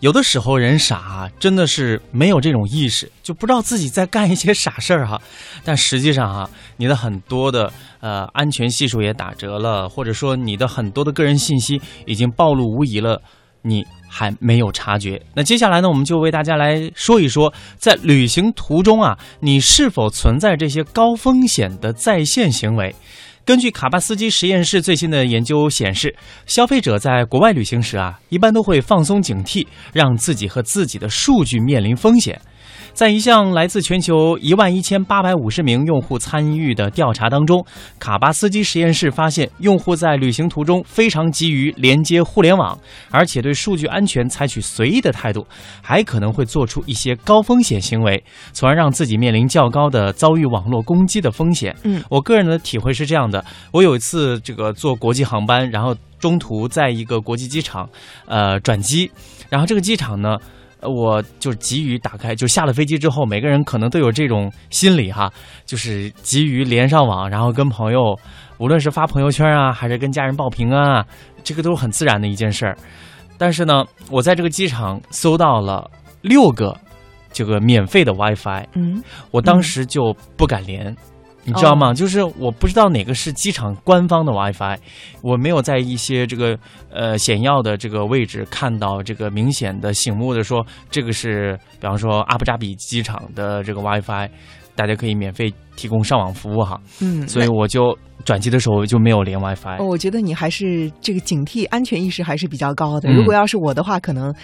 有的时候人傻啊，真的是没有这种意识，就不知道自己在干一些傻事儿哈。但实际上哈，你的很多的呃安全系数也打折了，或者说你的很多的个人信息已经暴露无遗了，你还没有察觉。那接下来呢，我们就为大家来说一说，在旅行途中啊，你是否存在这些高风险的在线行为？根据卡巴斯基实验室最新的研究显示，消费者在国外旅行时啊，一般都会放松警惕，让自己和自己的数据面临风险。在一项来自全球一万一千八百五十名用户参与的调查当中，卡巴斯基实验室发现，用户在旅行途中非常急于连接互联网，而且对数据安全采取随意的态度，还可能会做出一些高风险行为，从而让自己面临较高的遭遇网络攻击的风险。嗯，我个人的体会是这样的：我有一次这个坐国际航班，然后中途在一个国际机场，呃转机，然后这个机场呢。我就急于打开，就下了飞机之后，每个人可能都有这种心理哈，就是急于连上网，然后跟朋友，无论是发朋友圈啊，还是跟家人报平安啊，这个都是很自然的一件事儿。但是呢，我在这个机场搜到了六个这个免费的 WiFi，嗯，我当时就不敢连。你知道吗？就是我不知道哪个是机场官方的 WiFi，我没有在一些这个呃显要的这个位置看到这个明显的醒目的说这个是，比方说阿布扎比机场的这个 WiFi，大家可以免费提供上网服务哈。嗯，所以我就转机的时候就没有连 WiFi。我觉得你还是这个警惕安全意识还是比较高的。嗯如果要是我的话，可能。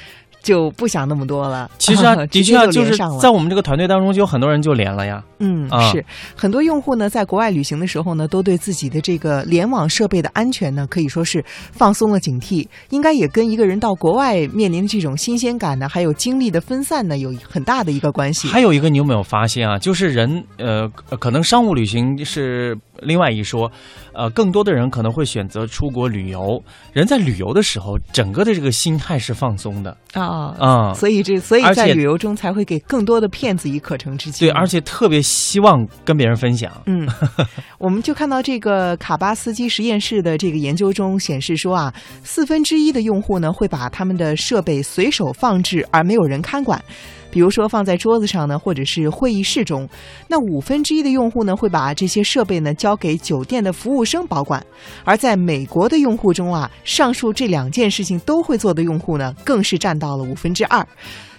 就不想那么多了。其实啊，的确啊，就就是在我们这个团队当中，就有很多人就连了呀。嗯，啊是很多用户呢，在国外旅行的时候呢，都对自己的这个联网设备的安全呢，可以说是放松了警惕。应该也跟一个人到国外面临的这种新鲜感呢，还有精力的分散呢，有很大的一个关系。还有一个，你有没有发现啊？就是人，呃，可能商务旅行是另外一说，呃，更多的人可能会选择出国旅游。人在旅游的时候，整个的这个心态是放松的啊啊、所以这所以在旅游中才会给更多的骗子以可乘之机。对，而且特别希望跟别人分享。嗯，我们就看到这个卡巴斯基实验室的这个研究中显示说啊，四分之一的用户呢会把他们的设备随手放置而没有人看管。比如说放在桌子上呢，或者是会议室中，那五分之一的用户呢会把这些设备呢交给酒店的服务生保管，而在美国的用户中啊，上述这两件事情都会做的用户呢，更是占到了五分之二。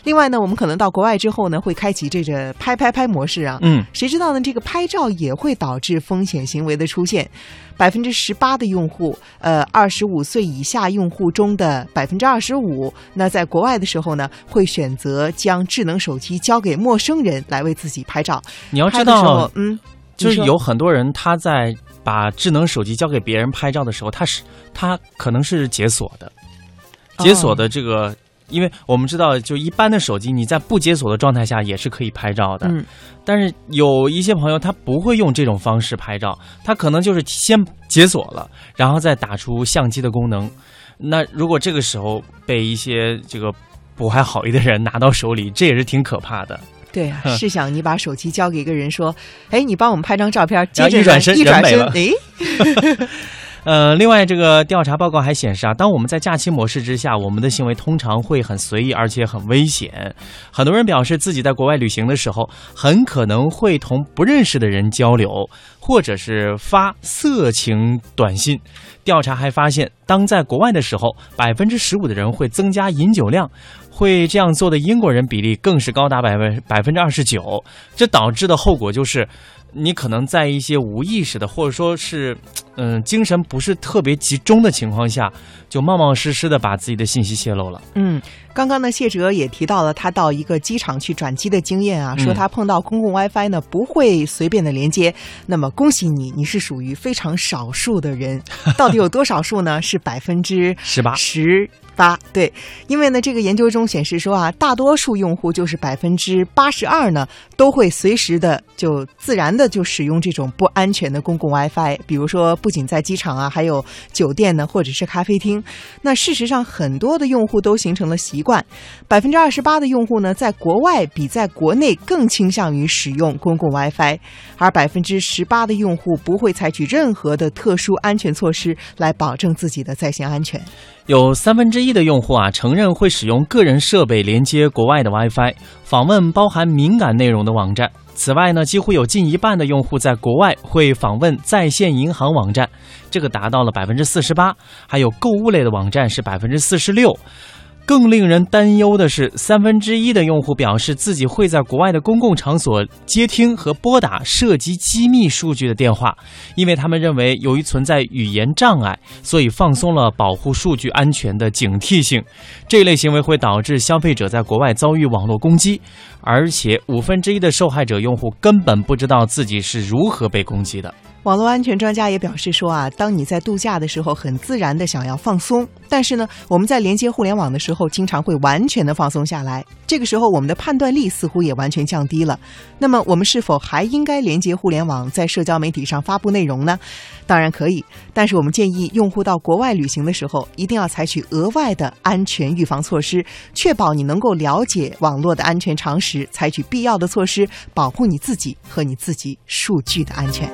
另外呢，我们可能到国外之后呢，会开启这个拍拍拍模式啊，嗯，谁知道呢？这个拍照也会导致风险行为的出现。百分之十八的用户，呃，二十五岁以下用户中的百分之二十五，那在国外的时候呢，会选择将智能手机交给陌生人来为自己拍照。你要知道，，嗯，就是有很多人他在把智能手机交给别人拍照的时候，他是他可能是解锁的，解锁的这个。因为我们知道，就一般的手机，你在不解锁的状态下也是可以拍照的。嗯，但是有一些朋友他不会用这种方式拍照，他可能就是先解锁了，然后再打出相机的功能。那如果这个时候被一些这个不怀好意的人拿到手里，这也是挺可怕的。对啊，试想你把手机交给一个人说：“哎，你帮我们拍张照片。”接着一转身一转身，哎，呃，另外，这个调查报告还显示啊，当我们在假期模式之下，我们的行为通常会很随意，而且很危险。很多人表示自己在国外旅行的时候，很可能会同不认识的人交流，或者是发色情短信。调查还发现，当在国外的时候，百分之十五的人会增加饮酒量，会这样做的英国人比例更是高达百分百分之二十九。这导致的后果就是，你可能在一些无意识的，或者说是嗯，精神不是特别集中的情况下，就冒冒失失的把自己的信息泄露了。嗯，刚刚呢，谢哲也提到了他到一个机场去转机的经验啊，嗯说他碰到公共 WiFi 呢不会随便的连接。那么恭喜你，你是属于非常少数的人。到底有多少数呢？是百分之十八十八。对，因为呢，这个研究中显示说啊，大多数用户就是百分之八十二呢，都会随时的就自然的就使用这种不安全的公共 WiFi，比如说不仅在机场啊，还有酒店呢，或者是咖啡厅。那事实上，很多的用户都形成了习惯。百分之二十八的用户呢，在国外比在国内更倾向于使用公共 WiFi，而百分之十八的用户不会采取任何的特殊安全措施来保证自己的在线安全。有三分之一的用户啊承认会使用个人设备连接国外的 WiFi，访问包含敏感内容的网站。此外呢，几乎有近一半的用户在国外会访问在线银行网站，这个达到了百分之四十八，还有购物类的网站是百分之四十六。更令人担忧的是，三分之一的用户表示自己会在国外的公共场所接听和拨打涉及机密数据的电话，因为他们认为由于存在语言障碍，所以放松了保护数据安全的警惕性。这类行为会导致消费者在国外遭遇网络攻击，而且五分之一的受害者用户根本不知道自己是如何被攻击的。网络安全专家也表示说啊，当你在度假的时候，很自然的想要放松，但是呢，我们在连接互联网的时候，经常会完全的放松下来。这个时候，我们的判断力似乎也完全降低了。那么，我们是否还应该连接互联网，在社交媒体上发布内容呢？当然可以，但是我们建议用户到国外旅行的时候，一定要采取额外的安全预防措施，确保你能够了解网络的安全常识，采取必要的措施，保护你自己和你自己数据的安全。